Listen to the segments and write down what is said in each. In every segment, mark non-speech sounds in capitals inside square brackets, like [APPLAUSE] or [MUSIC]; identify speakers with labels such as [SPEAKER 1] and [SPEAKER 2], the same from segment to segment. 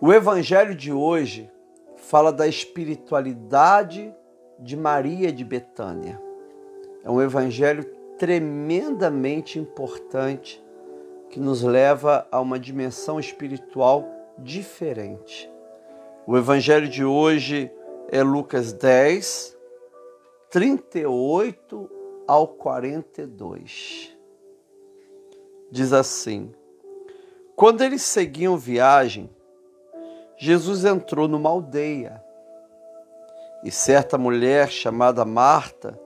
[SPEAKER 1] O evangelho de hoje fala da espiritualidade de Maria de Betânia. É um evangelho tremendamente importante que nos leva a uma dimensão espiritual diferente. O evangelho de hoje é Lucas 10, 38 ao 42. Diz assim: Quando eles seguiam viagem, Jesus entrou numa aldeia e certa mulher chamada Marta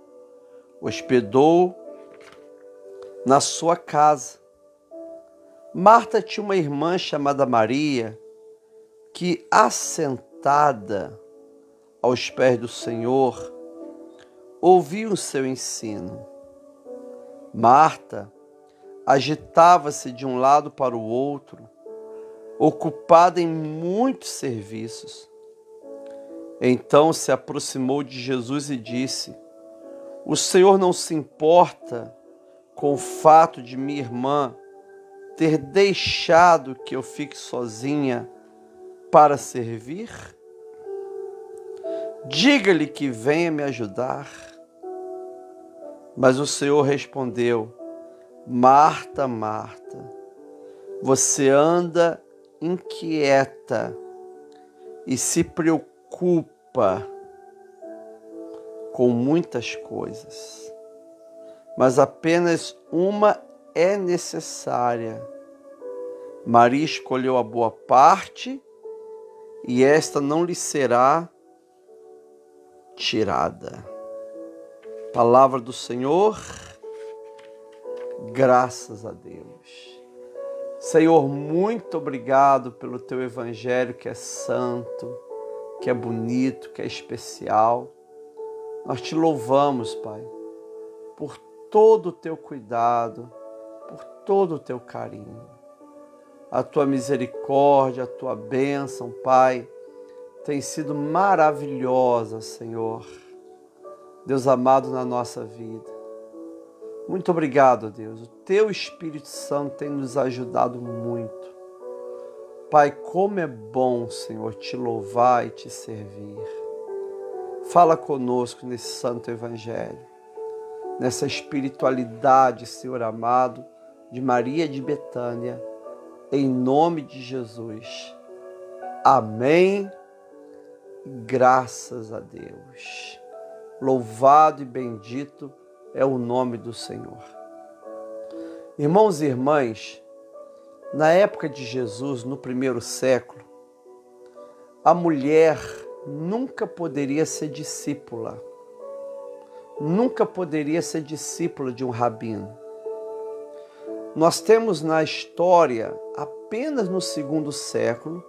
[SPEAKER 1] hospedou na sua casa. Marta tinha uma irmã chamada Maria que, assentada aos pés do Senhor, ouvia o seu ensino. Marta agitava-se de um lado para o outro, ocupada em muitos serviços. Então se aproximou de Jesus e disse: O Senhor não se importa com o fato de minha irmã ter deixado que eu fique sozinha para servir? Diga-lhe que venha me ajudar. Mas o Senhor respondeu: Marta, Marta, você anda inquieta e se preocupa com muitas coisas, mas apenas uma é necessária. Maria escolheu a boa parte e esta não lhe será tirada. Palavra do Senhor, graças a Deus. Senhor, muito obrigado pelo teu evangelho que é santo, que é bonito, que é especial. Nós te louvamos, Pai, por todo o teu cuidado, por todo o teu carinho. A tua misericórdia, a tua bênção, Pai, tem sido maravilhosa, Senhor. Deus amado na nossa vida. Muito obrigado, Deus. O teu Espírito Santo tem nos ajudado muito. Pai, como é bom, Senhor, te louvar e te servir. Fala conosco nesse santo evangelho, nessa espiritualidade, Senhor amado, de Maria de Betânia, em nome de Jesus. Amém. Graças a Deus. Louvado e bendito é o nome do Senhor. Irmãos e irmãs, na época de Jesus, no primeiro século, a mulher nunca poderia ser discípula, nunca poderia ser discípula de um rabino. Nós temos na história, apenas no segundo século,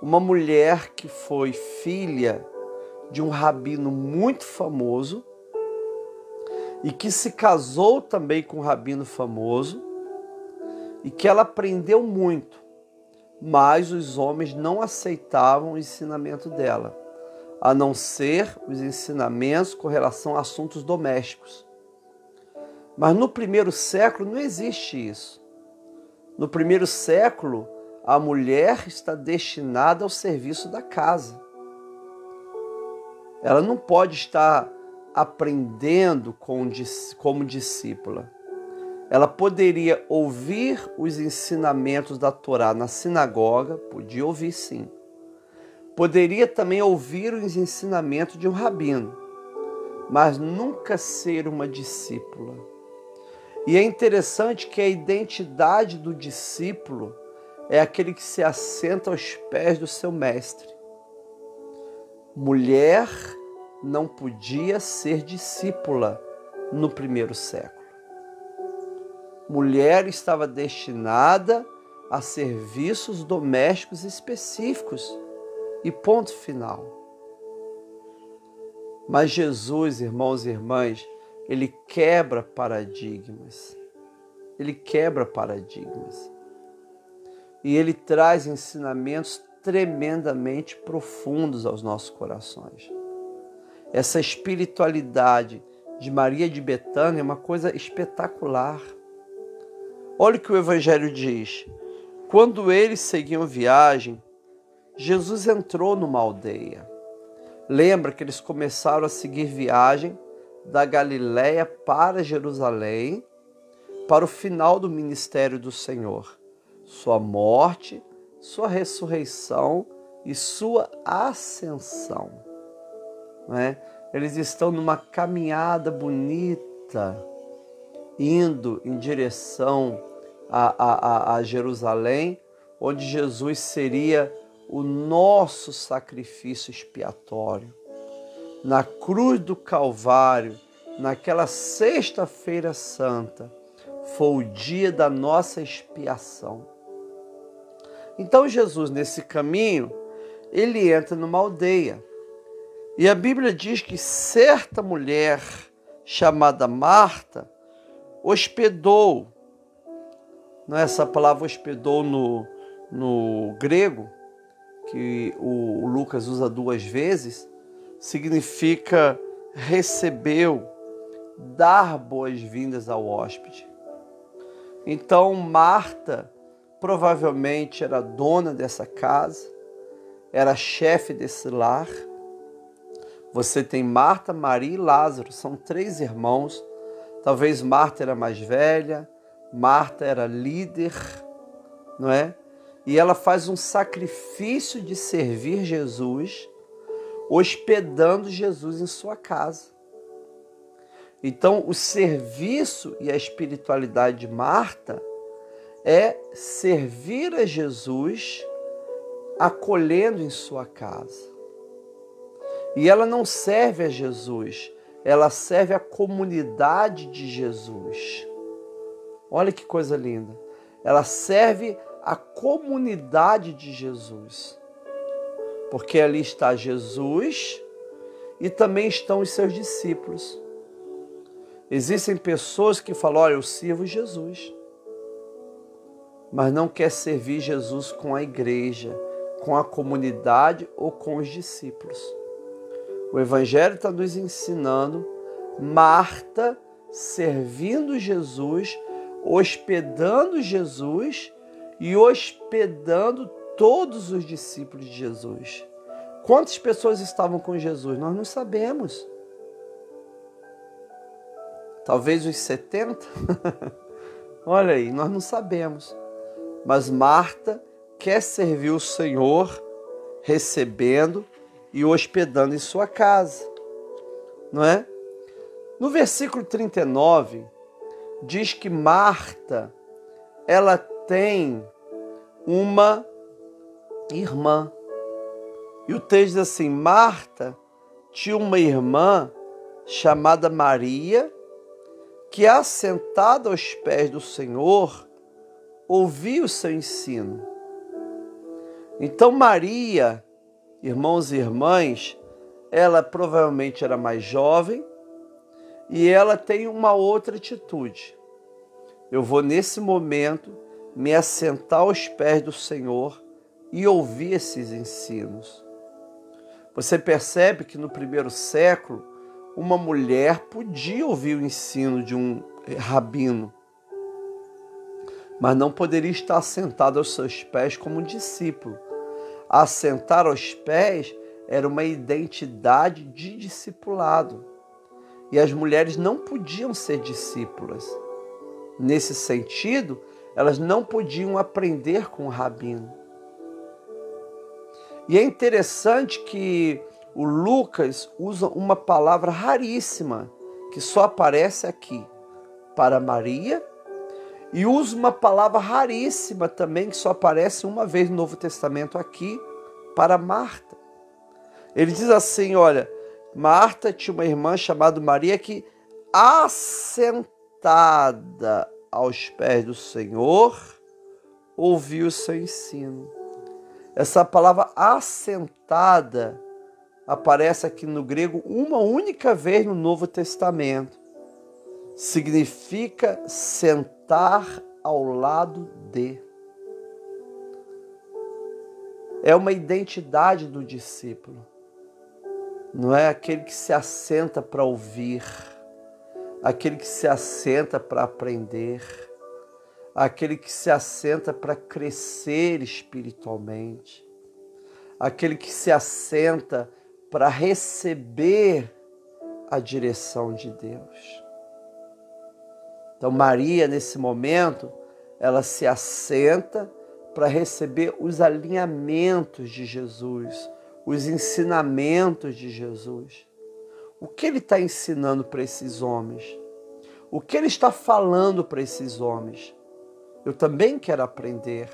[SPEAKER 1] uma mulher que foi filha de um rabino muito famoso e que se casou também com um rabino famoso e que ela aprendeu muito, mas os homens não aceitavam o ensinamento dela, a não ser os ensinamentos com relação a assuntos domésticos. Mas no primeiro século não existe isso. No primeiro século, a mulher está destinada ao serviço da casa. Ela não pode estar aprendendo como discípula. Ela poderia ouvir os ensinamentos da Torá na sinagoga, podia ouvir sim. Poderia também ouvir os ensinamentos de um rabino, mas nunca ser uma discípula. E é interessante que a identidade do discípulo é aquele que se assenta aos pés do seu mestre. Mulher não podia ser discípula no primeiro século. Mulher estava destinada a serviços domésticos específicos e ponto final. Mas Jesus, irmãos e irmãs, ele quebra paradigmas. Ele quebra paradigmas e ele traz ensinamentos tremendamente profundos aos nossos corações. Essa espiritualidade de Maria de Betânia é uma coisa espetacular. Olha o que o Evangelho diz. Quando eles seguiam viagem, Jesus entrou numa aldeia. Lembra que eles começaram a seguir viagem da Galiléia para Jerusalém para o final do ministério do Senhor, sua morte, sua ressurreição e sua ascensão. Né? Eles estão numa caminhada bonita, indo em direção a, a, a Jerusalém, onde Jesus seria o nosso sacrifício expiatório. Na cruz do Calvário, naquela sexta-feira santa, foi o dia da nossa expiação. Então Jesus, nesse caminho, ele entra numa aldeia. E a Bíblia diz que certa mulher chamada Marta hospedou, não é essa palavra hospedou no, no grego, que o Lucas usa duas vezes, significa recebeu, dar boas-vindas ao hóspede. Então, Marta provavelmente era dona dessa casa, era chefe desse lar. Você tem Marta, Maria e Lázaro, são três irmãos. Talvez Marta era mais velha, Marta era líder, não é? E ela faz um sacrifício de servir Jesus, hospedando Jesus em sua casa. Então, o serviço e a espiritualidade de Marta é servir a Jesus acolhendo em sua casa. E ela não serve a Jesus, ela serve a comunidade de Jesus. Olha que coisa linda. Ela serve a comunidade de Jesus. Porque ali está Jesus e também estão os seus discípulos. Existem pessoas que falam: Olha, eu sirvo Jesus, mas não quer servir Jesus com a igreja, com a comunidade ou com os discípulos. O Evangelho está nos ensinando Marta servindo Jesus, hospedando Jesus e hospedando todos os discípulos de Jesus. Quantas pessoas estavam com Jesus? Nós não sabemos talvez os 70. [LAUGHS] Olha aí, nós não sabemos. Mas Marta quer servir o Senhor recebendo e hospedando em sua casa. Não é? No versículo 39 diz que Marta ela tem uma irmã. E o texto diz assim: Marta tinha uma irmã chamada Maria que, assentada aos pés do Senhor, ouvia o seu ensino. Então, Maria, irmãos e irmãs, ela provavelmente era mais jovem e ela tem uma outra atitude. Eu vou, nesse momento, me assentar aos pés do Senhor e ouvir esses ensinos. Você percebe que no primeiro século, uma mulher podia ouvir o ensino de um rabino, mas não poderia estar sentada aos seus pés como discípulo. Assentar aos pés era uma identidade de discipulado. E as mulheres não podiam ser discípulas. Nesse sentido, elas não podiam aprender com o rabino. E é interessante que o Lucas usa uma palavra raríssima que só aparece aqui para Maria e usa uma palavra raríssima também que só aparece uma vez no Novo Testamento aqui para Marta. Ele diz assim, olha, Marta tinha uma irmã chamada Maria que assentada aos pés do Senhor ouviu o seu ensino. Essa palavra assentada aparece aqui no grego uma única vez no Novo Testamento. Significa sentar ao lado de. É uma identidade do discípulo. Não é aquele que se assenta para ouvir, aquele que se assenta para aprender, aquele que se assenta para crescer espiritualmente aquele que se assenta para receber a direção de Deus. Então, Maria, nesse momento, ela se assenta para receber os alinhamentos de Jesus, os ensinamentos de Jesus. O que ele está ensinando para esses homens? O que ele está falando para esses homens? Eu também quero aprender.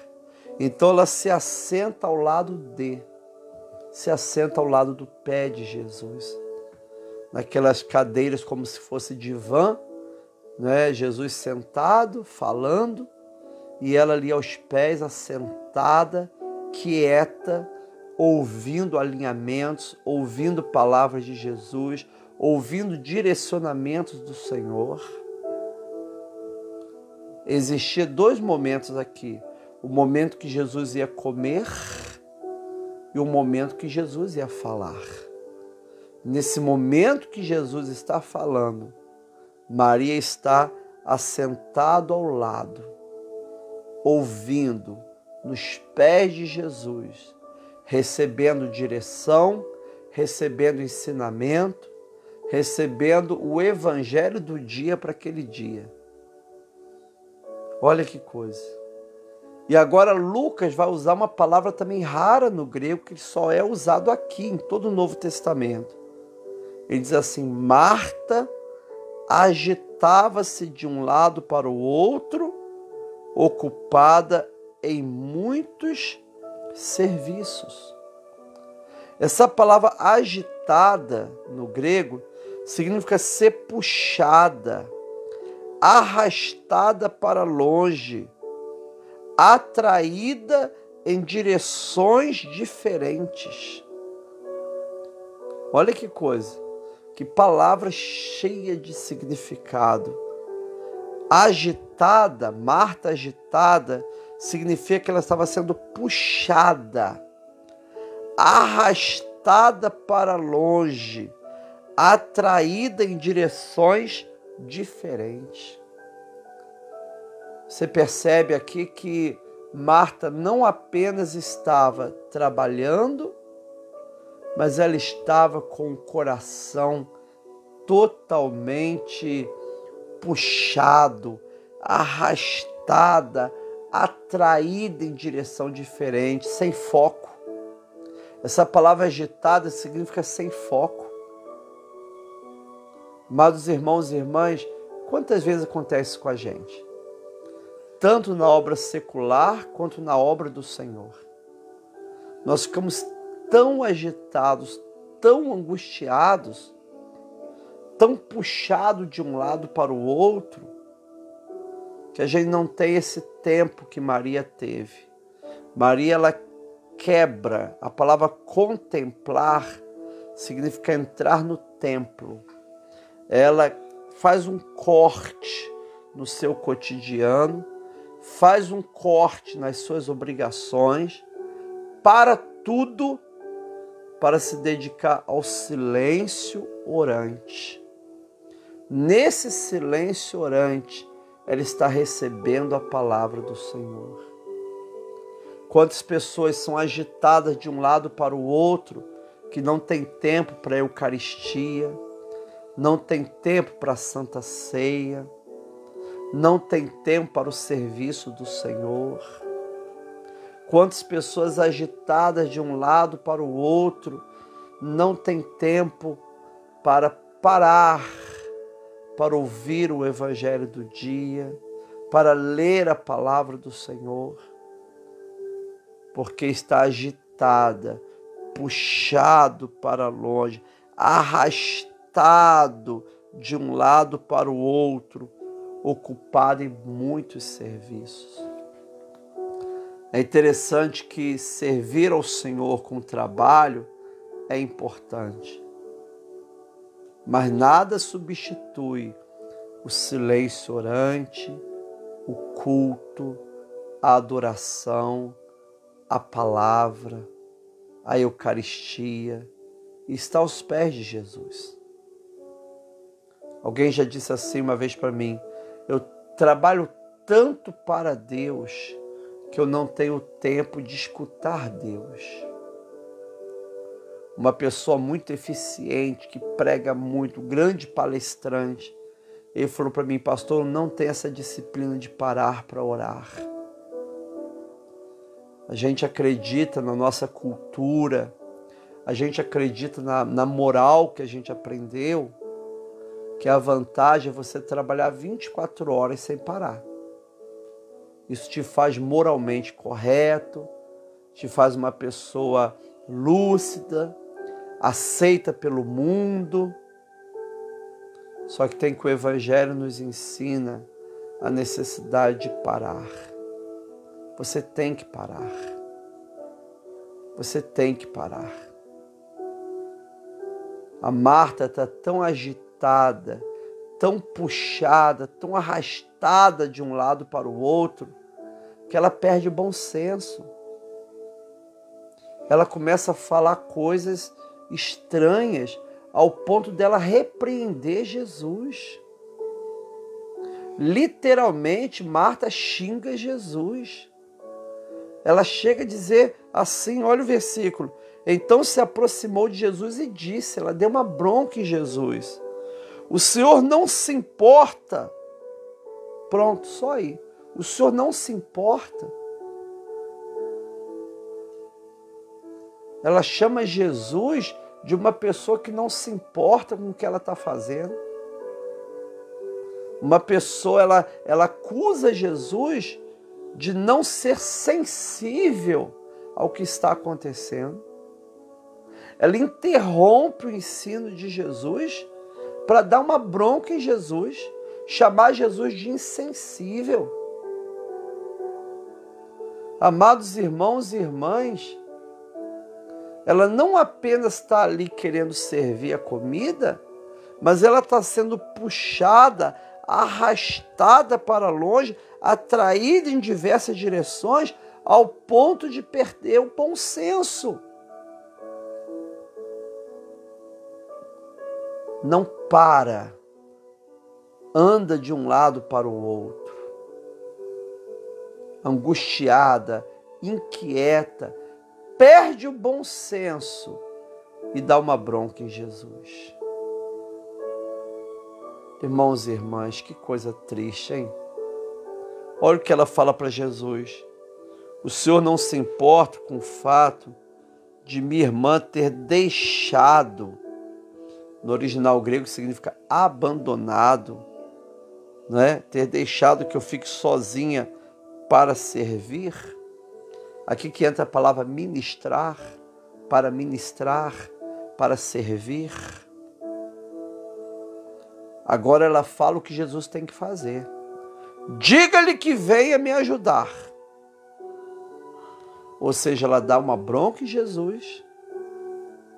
[SPEAKER 1] Então ela se assenta ao lado de, se assenta ao lado do pé de Jesus. Naquelas cadeiras como se fosse divã, né? Jesus sentado, falando, e ela ali aos pés, assentada, quieta, ouvindo alinhamentos, ouvindo palavras de Jesus, ouvindo direcionamentos do Senhor. Existia dois momentos aqui: o momento que Jesus ia comer e o momento que Jesus ia falar. Nesse momento que Jesus está falando, Maria está assentado ao lado, ouvindo nos pés de Jesus, recebendo direção, recebendo ensinamento, recebendo o evangelho do dia para aquele dia. Olha que coisa. E agora Lucas vai usar uma palavra também rara no grego que só é usado aqui em todo o Novo Testamento. Ele diz assim: Marta agitava-se de um lado para o outro, ocupada em muitos serviços. Essa palavra agitada no grego significa ser puxada, arrastada para longe, atraída em direções diferentes. Olha que coisa. Que palavra cheia de significado. Agitada, Marta agitada, significa que ela estava sendo puxada, arrastada para longe, atraída em direções diferentes. Você percebe aqui que Marta não apenas estava trabalhando, mas ela estava com o coração totalmente puxado, arrastada, atraída em direção diferente, sem foco. Essa palavra agitada significa sem foco. Amados irmãos e irmãs, quantas vezes acontece com a gente? Tanto na obra secular quanto na obra do Senhor. Nós ficamos tão agitados, tão angustiados, tão puxados de um lado para o outro, que a gente não tem esse tempo que Maria teve. Maria ela quebra, a palavra contemplar significa entrar no templo. Ela faz um corte no seu cotidiano, faz um corte nas suas obrigações, para tudo para se dedicar ao silêncio orante. Nesse silêncio orante, ela está recebendo a palavra do Senhor. Quantas pessoas são agitadas de um lado para o outro, que não tem tempo para a Eucaristia, não tem tempo para a Santa Ceia, não tem tempo para o serviço do Senhor Quantas pessoas agitadas de um lado para o outro não têm tempo para parar, para ouvir o Evangelho do dia, para ler a palavra do Senhor, porque está agitada, puxado para longe, arrastado de um lado para o outro, ocupado em muitos serviços. É interessante que servir ao Senhor com trabalho é importante, mas nada substitui o silêncio orante, o culto, a adoração, a palavra, a Eucaristia, está aos pés de Jesus. Alguém já disse assim uma vez para mim: eu trabalho tanto para Deus que eu não tenho tempo de escutar Deus. uma pessoa muito eficiente, que prega muito, grande palestrante. Ele falou para mim, pastor, não tem essa disciplina de parar para orar. A gente acredita na nossa cultura, a gente acredita na, na moral que a gente aprendeu, que a vantagem é você trabalhar 24 horas sem parar. Isso te faz moralmente correto, te faz uma pessoa lúcida, aceita pelo mundo. Só que tem que o Evangelho nos ensina a necessidade de parar. Você tem que parar. Você tem que parar. A Marta está tão agitada, tão puxada, tão arrastada de um lado para o outro, que ela perde o bom senso. Ela começa a falar coisas estranhas ao ponto dela repreender Jesus. Literalmente, Marta xinga Jesus. Ela chega a dizer assim: olha o versículo. Então se aproximou de Jesus e disse: ela deu uma bronca em Jesus. O Senhor não se importa. Pronto, só aí. O Senhor não se importa. Ela chama Jesus de uma pessoa que não se importa com o que ela está fazendo. Uma pessoa, ela, ela acusa Jesus de não ser sensível ao que está acontecendo. Ela interrompe o ensino de Jesus para dar uma bronca em Jesus, chamar Jesus de insensível. Amados irmãos e irmãs, ela não apenas está ali querendo servir a comida, mas ela está sendo puxada, arrastada para longe, atraída em diversas direções, ao ponto de perder o bom senso. Não para, anda de um lado para o outro angustiada, inquieta, perde o bom senso e dá uma bronca em Jesus. Irmãos e irmãs, que coisa triste, hein? Olha o que ela fala para Jesus. O Senhor não se importa com o fato de minha irmã ter deixado. No original grego significa abandonado, né? Ter deixado que eu fique sozinha para servir. Aqui que entra a palavra ministrar, para ministrar, para servir. Agora ela fala o que Jesus tem que fazer. Diga-lhe que venha me ajudar. Ou seja, ela dá uma bronca em Jesus,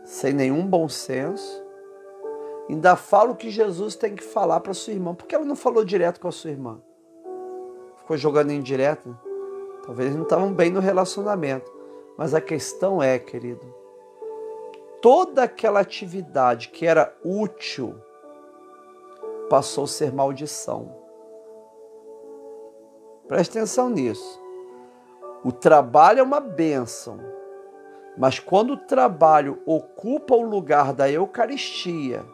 [SPEAKER 1] sem nenhum bom senso. Ainda fala o que Jesus tem que falar para sua irmã. Por que ela não falou direto com a sua irmã? Ficou jogando indireta. Talvez não estavam bem no relacionamento. Mas a questão é, querido, toda aquela atividade que era útil passou a ser maldição. Preste atenção nisso. O trabalho é uma bênção, mas quando o trabalho ocupa o lugar da Eucaristia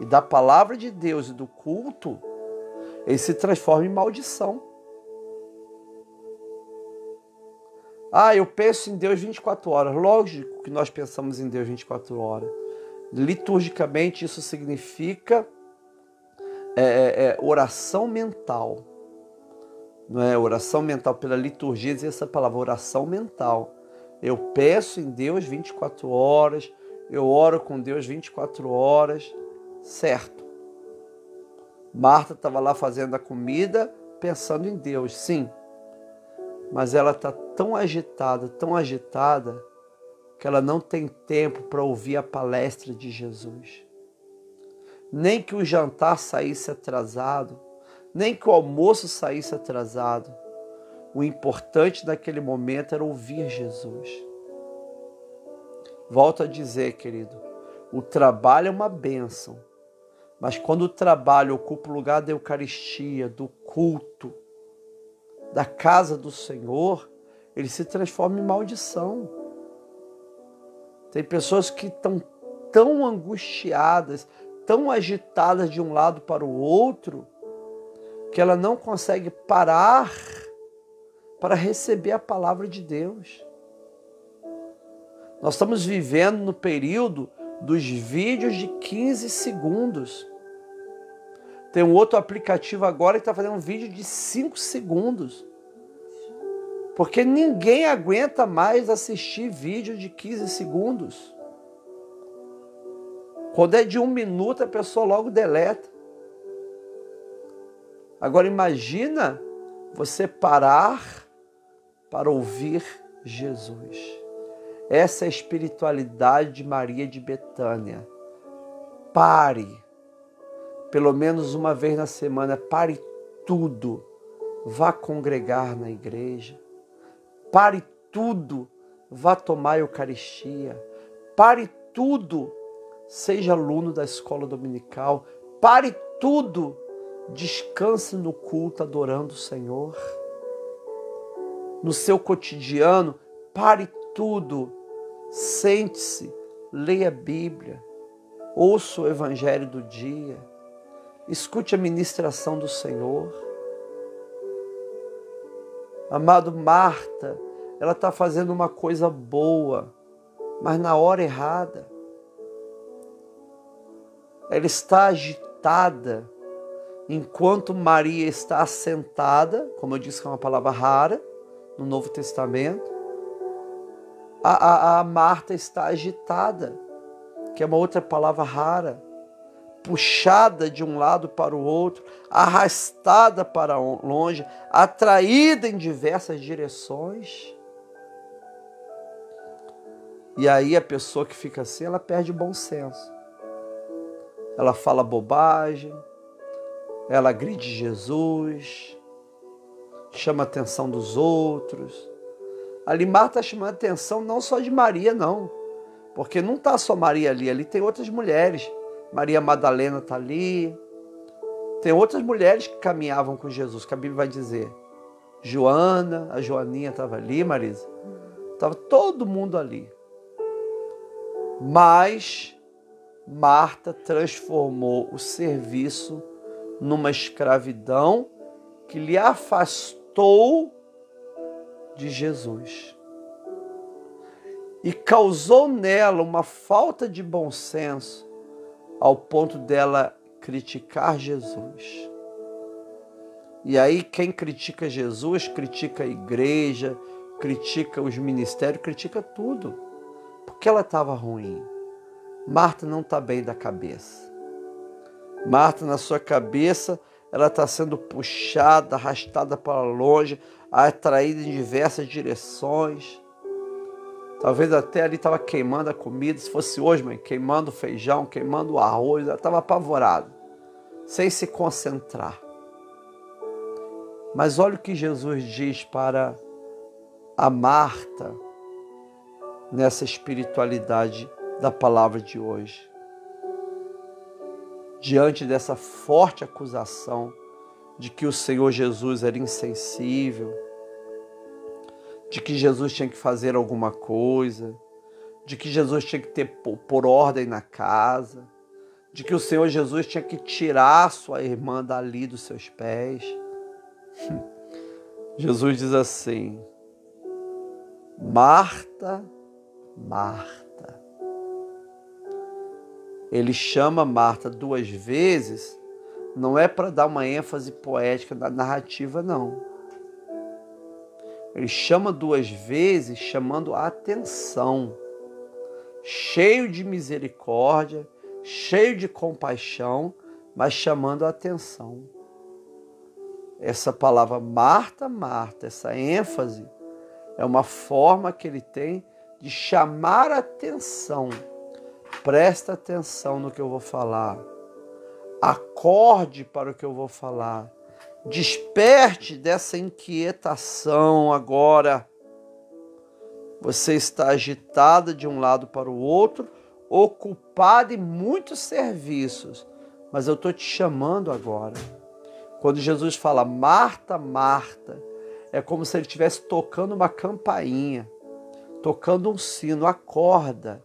[SPEAKER 1] e da palavra de Deus e do culto, ele se transforma em maldição. Ah, eu penso em Deus 24 horas. Lógico que nós pensamos em Deus 24 horas. Liturgicamente, isso significa é, é, é, oração mental. Não é oração mental pela liturgia, diz essa palavra, oração mental. Eu peço em Deus 24 horas, eu oro com Deus 24 horas, certo. Marta estava lá fazendo a comida, pensando em Deus, sim mas ela está tão agitada, tão agitada, que ela não tem tempo para ouvir a palestra de Jesus. Nem que o jantar saísse atrasado, nem que o almoço saísse atrasado. O importante naquele momento era ouvir Jesus. Volto a dizer, querido, o trabalho é uma bênção, mas quando o trabalho ocupa o lugar da Eucaristia, do culto, da casa do Senhor, ele se transforma em maldição. Tem pessoas que estão tão angustiadas, tão agitadas de um lado para o outro, que ela não consegue parar para receber a palavra de Deus. Nós estamos vivendo no período dos vídeos de 15 segundos. Tem um outro aplicativo agora que está fazendo um vídeo de 5 segundos. Porque ninguém aguenta mais assistir vídeo de 15 segundos. Quando é de um minuto, a pessoa logo deleta. Agora imagina você parar para ouvir Jesus. Essa é a espiritualidade de Maria de Betânia. Pare, pelo menos uma vez na semana, pare tudo. Vá congregar na igreja. Pare tudo. Vá tomar a Eucaristia. Pare tudo. Seja aluno da escola dominical. Pare tudo. Descanse no culto adorando o Senhor. No seu cotidiano, pare tudo Sente-se, leia a Bíblia, ouça o Evangelho do dia, escute a ministração do Senhor. Amado Marta, ela está fazendo uma coisa boa, mas na hora errada. Ela está agitada, enquanto Maria está assentada, como eu disse que é uma palavra rara no Novo Testamento, a, a, a Marta está agitada, que é uma outra palavra rara, puxada de um lado para o outro, arrastada para longe, atraída em diversas direções. E aí a pessoa que fica assim, ela perde o bom senso. Ela fala bobagem, ela agride Jesus, chama a atenção dos outros Ali Marta está chamando a atenção não só de Maria, não. Porque não está só Maria ali, ali tem outras mulheres. Maria Madalena está ali. Tem outras mulheres que caminhavam com Jesus, que a Bíblia vai dizer. Joana, a Joaninha estava ali, Marisa. Estava todo mundo ali. Mas Marta transformou o serviço numa escravidão que lhe afastou de Jesus. E causou nela uma falta de bom senso ao ponto dela criticar Jesus. E aí, quem critica Jesus, critica a igreja, critica os ministérios, critica tudo. Porque ela estava ruim. Marta não está bem da cabeça. Marta, na sua cabeça, ela está sendo puxada, arrastada para longe, atraída em diversas direções. Talvez até ali estava queimando a comida. Se fosse hoje, mãe, queimando o feijão, queimando o arroz, ela estava apavorada, sem se concentrar. Mas olha o que Jesus diz para a Marta nessa espiritualidade da palavra de hoje diante dessa forte acusação de que o Senhor Jesus era insensível, de que Jesus tinha que fazer alguma coisa, de que Jesus tinha que ter por ordem na casa, de que o Senhor Jesus tinha que tirar sua irmã dali dos seus pés. [LAUGHS] Jesus diz assim: Marta, Marta ele chama Marta duas vezes, não é para dar uma ênfase poética na narrativa, não. Ele chama duas vezes, chamando a atenção, cheio de misericórdia, cheio de compaixão, mas chamando a atenção. Essa palavra Marta, Marta, essa ênfase, é uma forma que ele tem de chamar atenção Presta atenção no que eu vou falar. Acorde para o que eu vou falar. Desperte dessa inquietação agora. Você está agitada de um lado para o outro, ocupada em muitos serviços, mas eu estou te chamando agora. Quando Jesus fala Marta, Marta, é como se ele estivesse tocando uma campainha, tocando um sino, acorda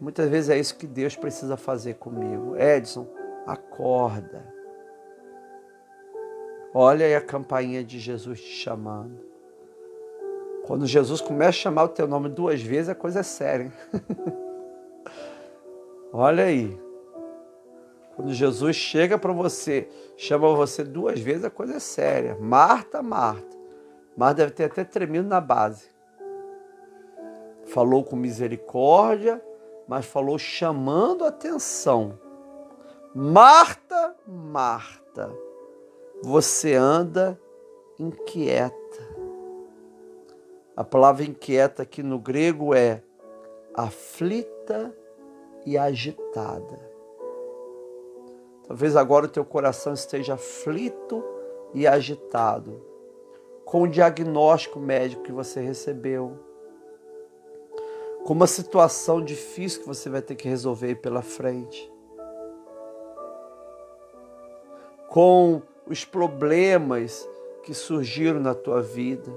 [SPEAKER 1] Muitas vezes é isso que Deus precisa fazer comigo. Edson, acorda. Olha aí a campainha de Jesus te chamando. Quando Jesus começa a chamar o teu nome duas vezes, a coisa é séria. [LAUGHS] Olha aí. Quando Jesus chega para você, chama você duas vezes, a coisa é séria. Marta, Marta. Marta deve ter até tremido na base. Falou com misericórdia, mas falou chamando atenção. Marta, Marta, você anda inquieta. A palavra inquieta aqui no grego é aflita e agitada. Talvez agora o teu coração esteja aflito e agitado com o diagnóstico médico que você recebeu com uma situação difícil que você vai ter que resolver pela frente, com os problemas que surgiram na tua vida,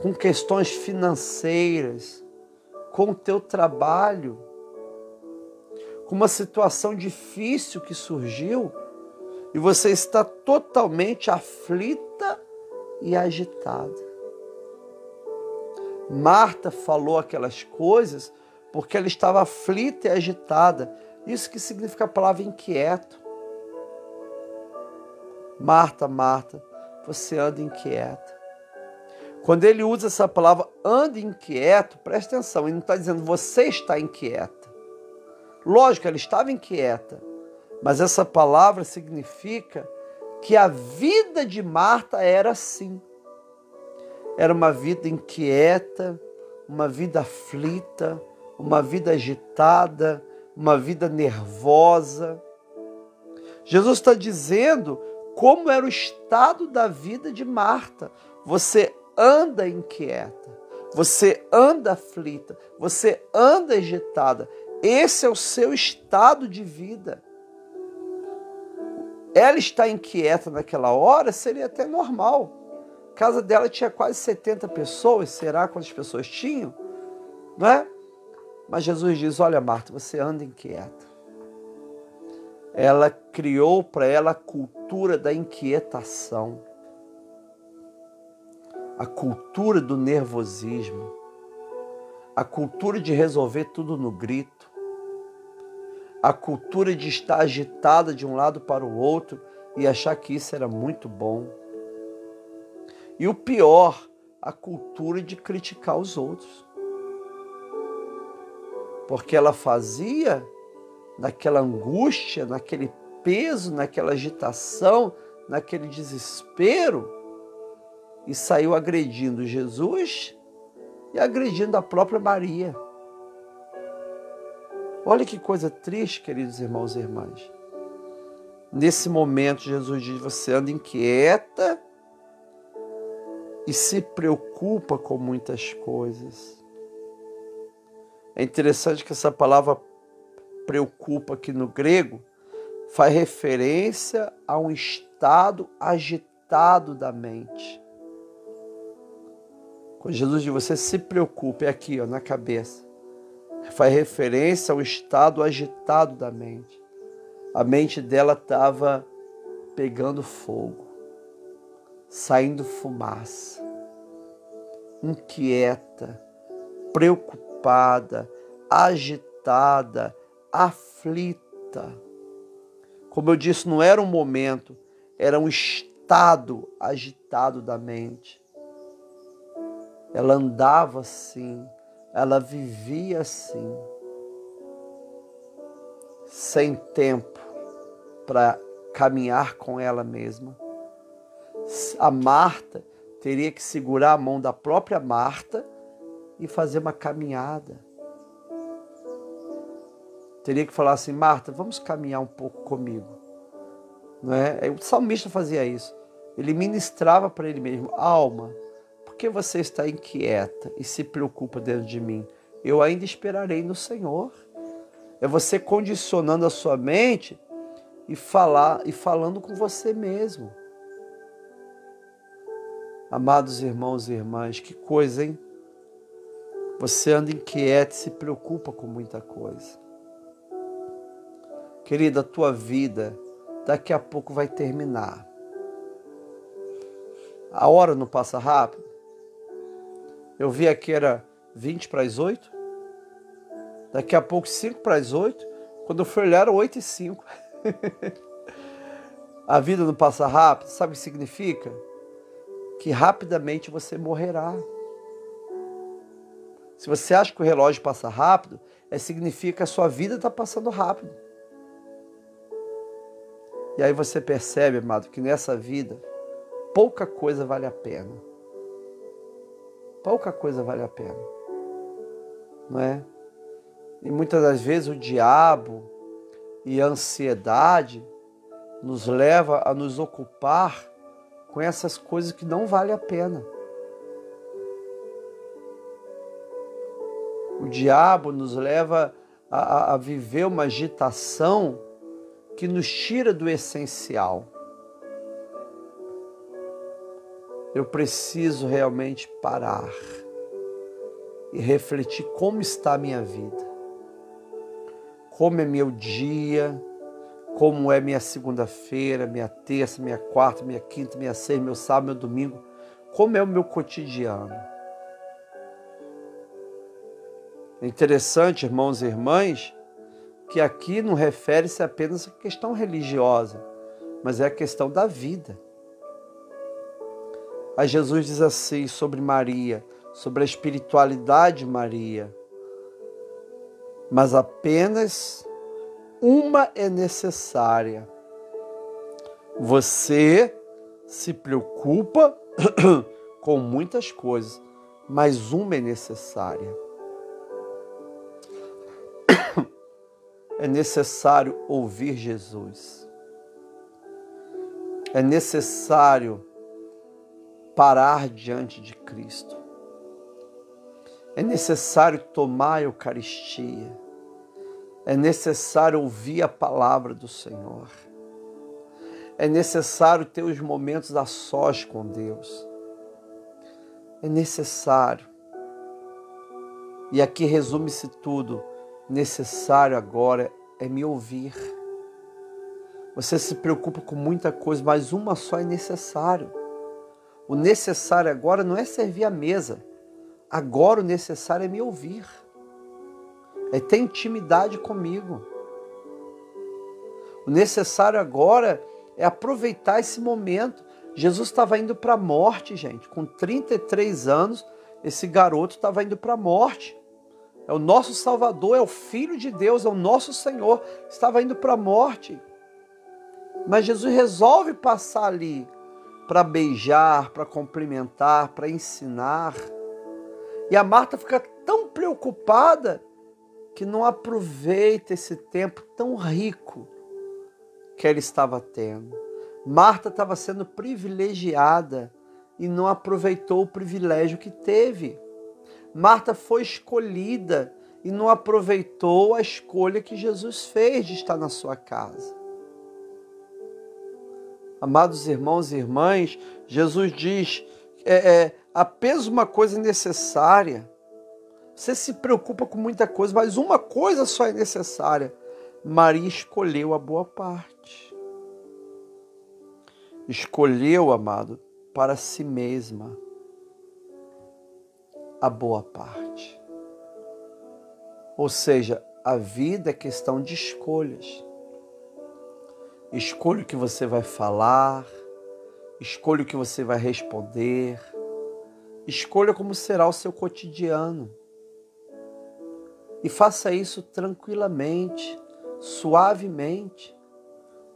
[SPEAKER 1] com questões financeiras, com o teu trabalho, com uma situação difícil que surgiu e você está totalmente aflita e agitada. Marta falou aquelas coisas porque ela estava aflita e agitada. Isso que significa a palavra inquieto. Marta, Marta, você anda inquieta. Quando ele usa essa palavra anda inquieto, presta atenção, ele não está dizendo você está inquieta. Lógico, ela estava inquieta, mas essa palavra significa que a vida de Marta era assim. Era uma vida inquieta, uma vida aflita, uma vida agitada, uma vida nervosa. Jesus está dizendo como era o estado da vida de Marta. Você anda inquieta, você anda aflita, você anda agitada. Esse é o seu estado de vida. Ela está inquieta naquela hora, seria até normal. A casa dela tinha quase 70 pessoas, será quantas pessoas tinham? Não é? Mas Jesus diz: Olha, Marta, você anda inquieta. Ela criou para ela a cultura da inquietação, a cultura do nervosismo, a cultura de resolver tudo no grito, a cultura de estar agitada de um lado para o outro e achar que isso era muito bom e o pior, a cultura de criticar os outros. Porque ela fazia naquela angústia, naquele peso, naquela agitação, naquele desespero, e saiu agredindo Jesus e agredindo a própria Maria. Olha que coisa triste, queridos irmãos e irmãs. Nesse momento, Jesus diz: Você anda inquieta e se preocupa com muitas coisas. É interessante que essa palavra preocupa aqui no grego faz referência a um estado agitado da mente. Quando Jesus diz você se preocupa, é aqui ó, na cabeça. Faz referência ao estado agitado da mente. A mente dela estava pegando fogo saindo fumaça, inquieta, preocupada, agitada, aflita. Como eu disse, não era um momento, era um estado agitado da mente. Ela andava assim, ela vivia assim, sem tempo para caminhar com ela mesma a Marta teria que segurar a mão da própria Marta e fazer uma caminhada. Teria que falar assim, Marta, vamos caminhar um pouco comigo. Não é? O salmista fazia isso. Ele ministrava para ele mesmo, alma, por que você está inquieta e se preocupa dentro de mim? Eu ainda esperarei no Senhor. É você condicionando a sua mente e falar e falando com você mesmo. Amados irmãos e irmãs, que coisa, hein? Você anda inquieto e se preocupa com muita coisa. Querida, a tua vida daqui a pouco vai terminar. A hora não passa rápido? Eu vi aqui era 20 para as 8. Daqui a pouco 5 para as 8. Quando eu fui olhar era 8 e 5. [LAUGHS] a vida não passa rápido, sabe o que significa? Que rapidamente você morrerá. Se você acha que o relógio passa rápido, é significa que a sua vida está passando rápido. E aí você percebe, amado, que nessa vida pouca coisa vale a pena. Pouca coisa vale a pena. Não é? E muitas das vezes o diabo e a ansiedade nos leva a nos ocupar com essas coisas que não vale a pena. O diabo nos leva a, a, viver uma agitação que nos tira do essencial. Eu preciso realmente parar e refletir como está a minha vida, como é meu dia, como é minha segunda-feira, minha terça, minha quarta, minha quinta, minha sexta, meu sábado, meu domingo, como é o meu cotidiano. É interessante, irmãos e irmãs, que aqui não refere-se apenas à questão religiosa, mas é a questão da vida. Aí Jesus diz assim sobre Maria, sobre a espiritualidade de Maria. Mas apenas uma é necessária. Você se preocupa [COUGHS] com muitas coisas, mas uma é necessária. É necessário ouvir Jesus. É necessário parar diante de Cristo. É necessário tomar a Eucaristia. É necessário ouvir a palavra do Senhor. É necessário ter os momentos a sós com Deus. É necessário. E aqui resume-se tudo. Necessário agora é me ouvir. Você se preocupa com muita coisa, mas uma só é necessário o necessário agora não é servir a mesa. Agora o necessário é me ouvir. É ter intimidade comigo. O necessário agora é aproveitar esse momento. Jesus estava indo para a morte, gente. Com 33 anos, esse garoto estava indo para a morte. É o nosso Salvador, é o Filho de Deus, é o nosso Senhor. Estava indo para a morte. Mas Jesus resolve passar ali para beijar, para cumprimentar, para ensinar. E a Marta fica tão preocupada que não aproveita esse tempo tão rico que ela estava tendo. Marta estava sendo privilegiada e não aproveitou o privilégio que teve. Marta foi escolhida e não aproveitou a escolha que Jesus fez de estar na sua casa. Amados irmãos e irmãs, Jesus diz: é, é apenas uma coisa necessária. Você se preocupa com muita coisa, mas uma coisa só é necessária. Maria escolheu a boa parte. Escolheu, amado, para si mesma a boa parte. Ou seja, a vida é questão de escolhas. Escolha o que você vai falar, escolha o que você vai responder, escolha como será o seu cotidiano. E faça isso tranquilamente, suavemente.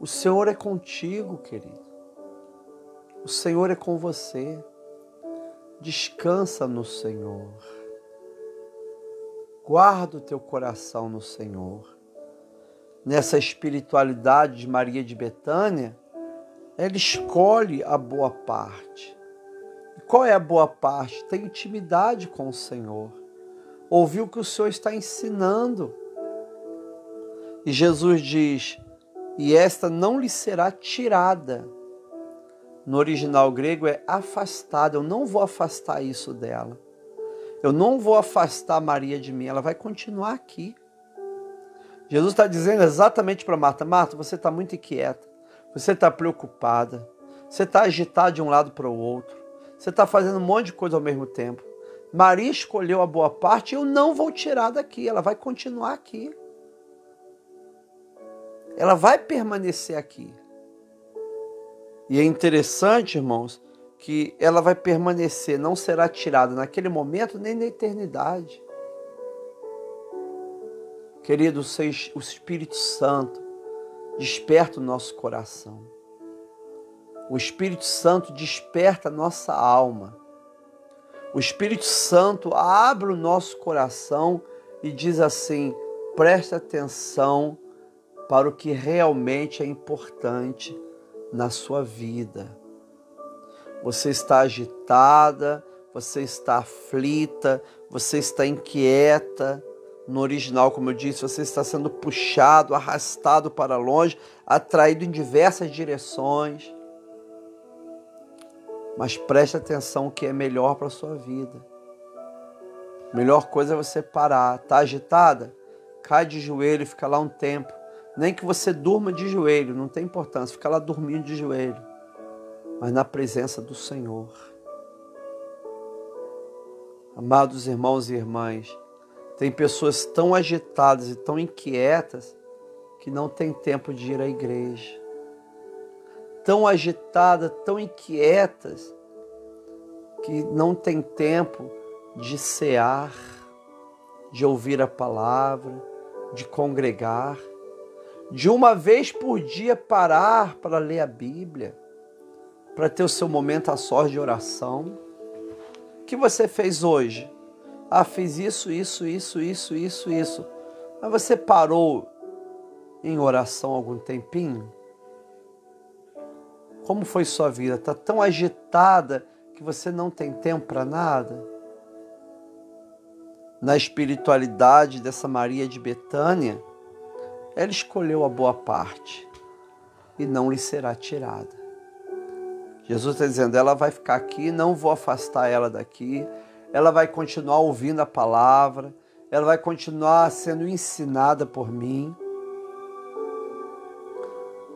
[SPEAKER 1] O Senhor é contigo, querido. O Senhor é com você. Descansa no Senhor. Guarda o teu coração no Senhor nessa espiritualidade de Maria de Betânia, ela escolhe a boa parte. E qual é a boa parte? Tem intimidade com o Senhor. Ouvir o que o Senhor está ensinando. E Jesus diz: e esta não lhe será tirada. No original grego é afastada. Eu não vou afastar isso dela. Eu não vou afastar Maria de mim, ela vai continuar aqui. Jesus está dizendo exatamente para Marta: Marta, você está muito inquieta, você está preocupada, você está agitada de um lado para o outro, você está fazendo um monte de coisa ao mesmo tempo. Maria escolheu a boa parte, eu não vou tirar daqui, ela vai continuar aqui. Ela vai permanecer aqui. E é interessante, irmãos, que ela vai permanecer, não será tirada naquele momento nem na eternidade. Querido, o Espírito Santo desperta o nosso coração. O Espírito Santo desperta a nossa alma. O Espírito Santo abre o nosso coração e diz assim: preste atenção para o que realmente é importante na sua vida. Você está agitada, você está aflita, você está inquieta. No original, como eu disse, você está sendo puxado, arrastado para longe, atraído em diversas direções. Mas preste atenção o que é melhor para a sua vida. A melhor coisa é você parar. Está agitada? Cai de joelho e fica lá um tempo. Nem que você durma de joelho, não tem importância, fica lá dormindo de joelho, mas na presença do Senhor. Amados irmãos e irmãs, tem pessoas tão agitadas e tão inquietas que não tem tempo de ir à igreja. Tão agitadas, tão inquietas que não tem tempo de cear, de ouvir a palavra, de congregar de uma vez por dia parar para ler a Bíblia, para ter o seu momento a sós de oração. O que você fez hoje? Ah, fiz isso, isso, isso, isso, isso, isso. Mas você parou em oração algum tempinho? Como foi sua vida? Está tão agitada que você não tem tempo para nada? Na espiritualidade dessa Maria de Betânia, ela escolheu a boa parte e não lhe será tirada. Jesus está dizendo: ela vai ficar aqui, não vou afastar ela daqui, ela vai continuar ouvindo a palavra, ela vai continuar sendo ensinada por mim.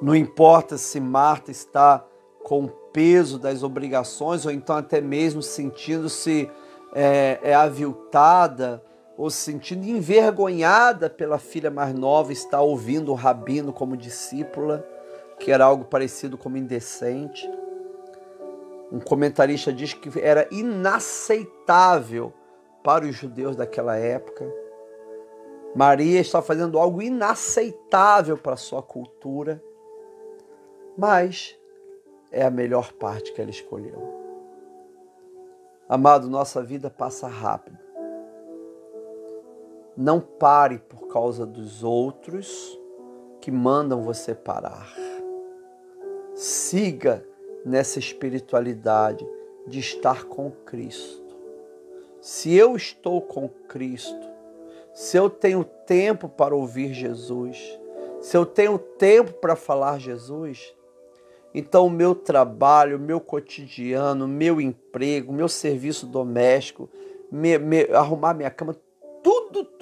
[SPEAKER 1] Não importa se Marta está com o peso das obrigações ou então até mesmo sentindo-se é, é aviltada ou se sentindo envergonhada pela filha mais nova, estar ouvindo o rabino como discípula, que era algo parecido como indecente. Um comentarista diz que era inaceitável para os judeus daquela época. Maria está fazendo algo inaceitável para a sua cultura, mas é a melhor parte que ela escolheu. Amado, nossa vida passa rápido. Não pare por causa dos outros que mandam você parar. Siga nessa espiritualidade de estar com Cristo. Se eu estou com Cristo, se eu tenho tempo para ouvir Jesus, se eu tenho tempo para falar Jesus, então o meu trabalho, o meu cotidiano, o meu emprego, o meu serviço doméstico, me, me, arrumar minha cama,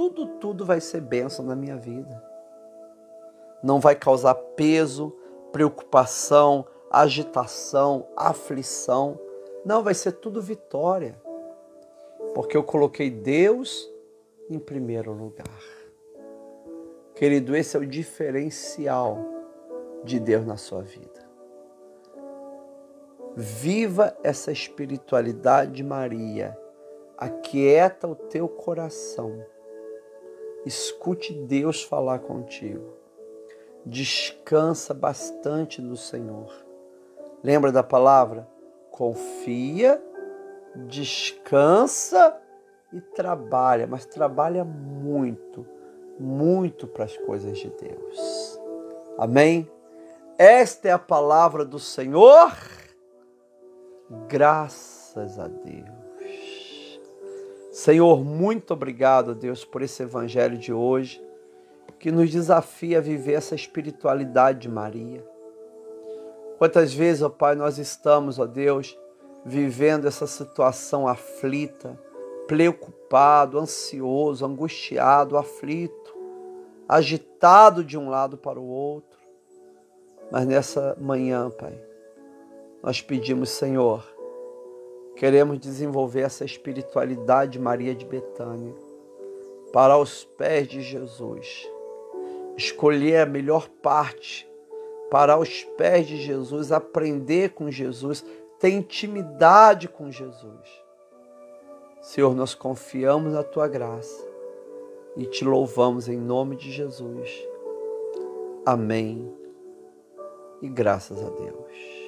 [SPEAKER 1] tudo, tudo, vai ser bênção na minha vida. Não vai causar peso, preocupação, agitação, aflição. Não, vai ser tudo vitória. Porque eu coloquei Deus em primeiro lugar. Querido, esse é o diferencial de Deus na sua vida. Viva essa espiritualidade de Maria aquieta o teu coração. Escute Deus falar contigo. Descansa bastante no Senhor. Lembra da palavra? Confia, descansa e trabalha, mas trabalha muito, muito para as coisas de Deus. Amém? Esta é a palavra do Senhor. Graças a Deus. Senhor, muito obrigado, Deus, por esse evangelho de hoje, que nos desafia a viver essa espiritualidade de Maria. Quantas vezes, ó Pai, nós estamos, ó Deus, vivendo essa situação aflita, preocupado, ansioso, angustiado, aflito, agitado de um lado para o outro. Mas nessa manhã, Pai, nós pedimos, Senhor, queremos desenvolver essa espiritualidade de Maria de Betânia para os pés de Jesus. Escolher a melhor parte para os pés de Jesus, aprender com Jesus, ter intimidade com Jesus. Senhor, nós confiamos na tua graça e te louvamos em nome de Jesus. Amém. E graças a Deus.